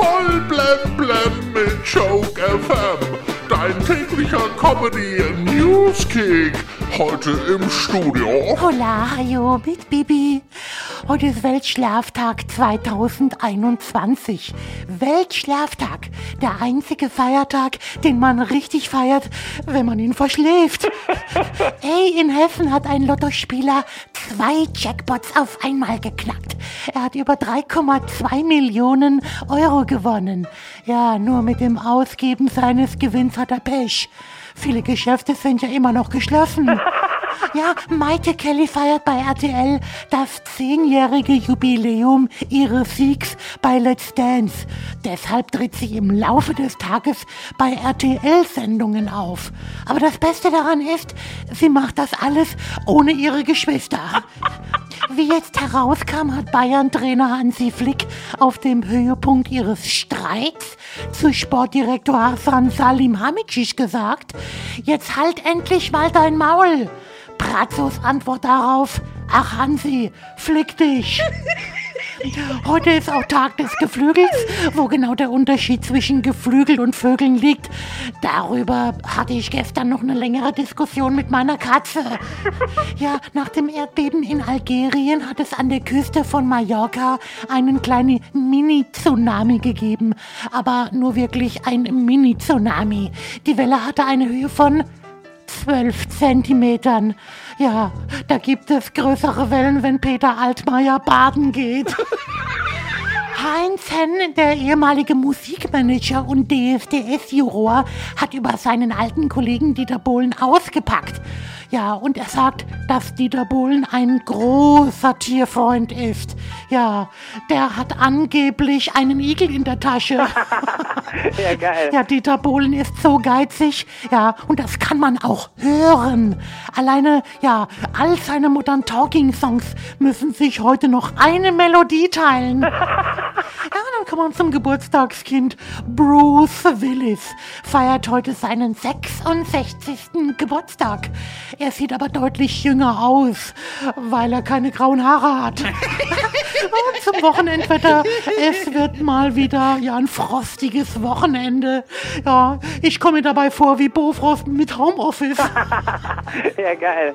Voll blem blem mit Joke FM. Dein täglicher Comedy Newskick. Heute im Studio. Hola, hallo, mit Bibi. Heute ist Weltschlaftag 2021. Weltschlaftag. Der einzige Feiertag, den man richtig feiert, wenn man ihn verschläft. Ey, in Hessen hat ein Lottospieler zwei Jackpots auf einmal geknackt. Er hat über 3,2 Millionen Euro gewonnen. Ja, nur mit dem Ausgeben seines Gewinns hat er Pech. Viele Geschäfte sind ja immer noch geschlossen. Ja, Maite Kelly feiert bei RTL das zehnjährige Jubiläum ihres Siegs bei Let's Dance. Deshalb tritt sie im Laufe des Tages bei RTL-Sendungen auf. Aber das Beste daran ist, sie macht das alles ohne ihre Geschwister. Wie jetzt herauskam, hat Bayern-Trainer Hansi Flick auf dem Höhepunkt ihres Streits zu Sportdirektor Hasan Salim Hamicic gesagt, jetzt halt endlich mal dein Maul. Bratzos Antwort darauf, ach Hansi, flick dich. Heute ist auch Tag des Geflügels. Wo genau der Unterschied zwischen Geflügel und Vögeln liegt, darüber hatte ich gestern noch eine längere Diskussion mit meiner Katze. Ja, nach dem Erdbeben in Algerien hat es an der Küste von Mallorca einen kleinen Mini-Tsunami gegeben. Aber nur wirklich ein Mini-Tsunami. Die Welle hatte eine Höhe von 12 Zentimetern. Ja, da gibt es größere Wellen, wenn Peter Altmaier baden geht. Heinz Henn, der ehemalige Musikmanager und DSDS-Juror, hat über seinen alten Kollegen Dieter Bohlen ausgepackt. Ja, und er sagt, dass Dieter Bohlen ein großer Tierfreund ist. Ja, der hat angeblich einen Igel in der Tasche. Ja, geil. Ja, Dieter Bohlen ist so geizig. Ja, und das kann man auch hören. Alleine, ja, all seine Modern Talking Songs müssen sich heute noch eine Melodie teilen. Ja, dann kommen wir zum Geburtstagskind. Bruce Willis feiert heute seinen 66. Geburtstag. Er sieht aber deutlich jünger aus, weil er keine grauen Haare hat. Und zum Wochenendwetter, es wird mal wieder ja ein frostiges Wochenende. Ja, ich komme mir dabei vor wie Bofrost mit Homeoffice. Ja, geil.